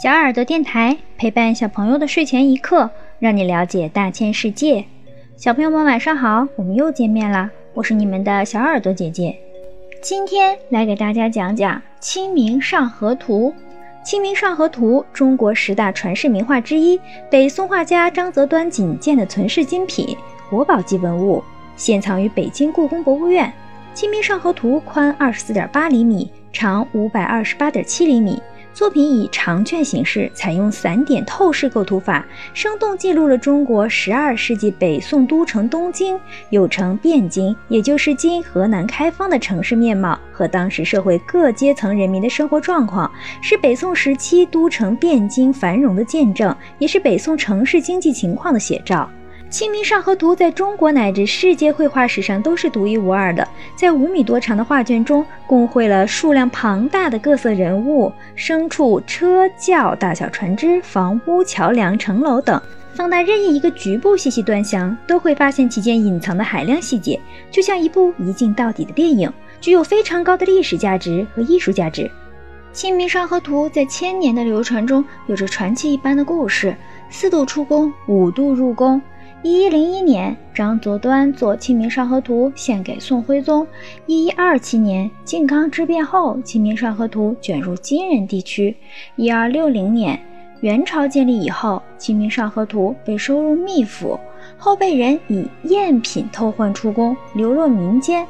小耳朵电台陪伴小朋友的睡前一刻，让你了解大千世界。小朋友们晚上好，我们又见面啦！我是你们的小耳朵姐姐，今天来给大家讲讲《清明上河图》。《清明上河图》中国十大传世名画之一，北宋画家张择端仅见的存世精品，国宝级文物，现藏于北京故宫博物院。《清明上河图》宽二十四点八厘米，长五百二十八点七厘米。作品以长卷形式，采用散点透视构图法，生动记录了中国十二世纪北宋都城东京，又称汴京，也就是今河南开封的城市面貌和当时社会各阶层人民的生活状况，是北宋时期都城汴京繁荣的见证，也是北宋城市经济情况的写照。《清明上河图》在中国乃至世界绘画史上都是独一无二的。在五米多长的画卷中，共绘了数量庞大的各色人物、牲畜、车轿、大小船只、房屋、桥梁、城楼等。放大任意一个局部，细细端详，都会发现其间隐藏的海量细节，就像一部一镜到底的电影，具有非常高的历史价值和艺术价值。《清明上河图》在千年的流传中，有着传奇一般的故事：四度出宫，五度入宫。一一零一年，张择端作《清明上河图》献给宋徽宗。一一二七年，靖康之变后，《清明上河图》卷入金人地区。一二六零年，元朝建立以后，《清明上河图》被收入秘府，后被人以赝品偷换出宫，流落民间。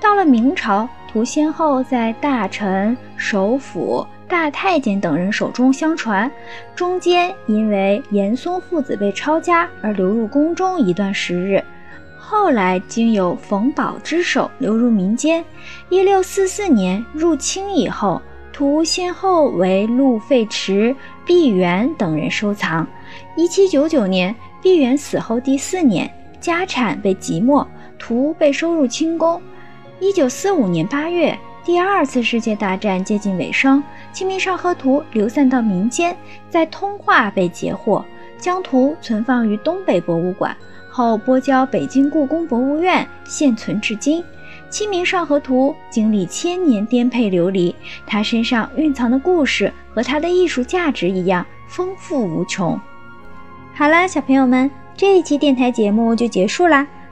到了明朝，图先后在大臣、首辅。大太监等人手中相传，中间因为严嵩父子被抄家而流入宫中一段时日，后来经由冯保之手流入民间。一六四四年入清以后，图先后为陆废池、毕沅等人收藏。一七九九年，毕沅死后第四年，家产被即没，图被收入清宫。一九四五年八月。第二次世界大战接近尾声，《清明上河图》流散到民间，在通化被截获，将图存放于东北博物馆，后拨交北京故宫博物院，现存至今。《清明上河图》经历千年颠沛流离，它身上蕴藏的故事和它的艺术价值一样丰富无穷。好了，小朋友们，这一期电台节目就结束啦。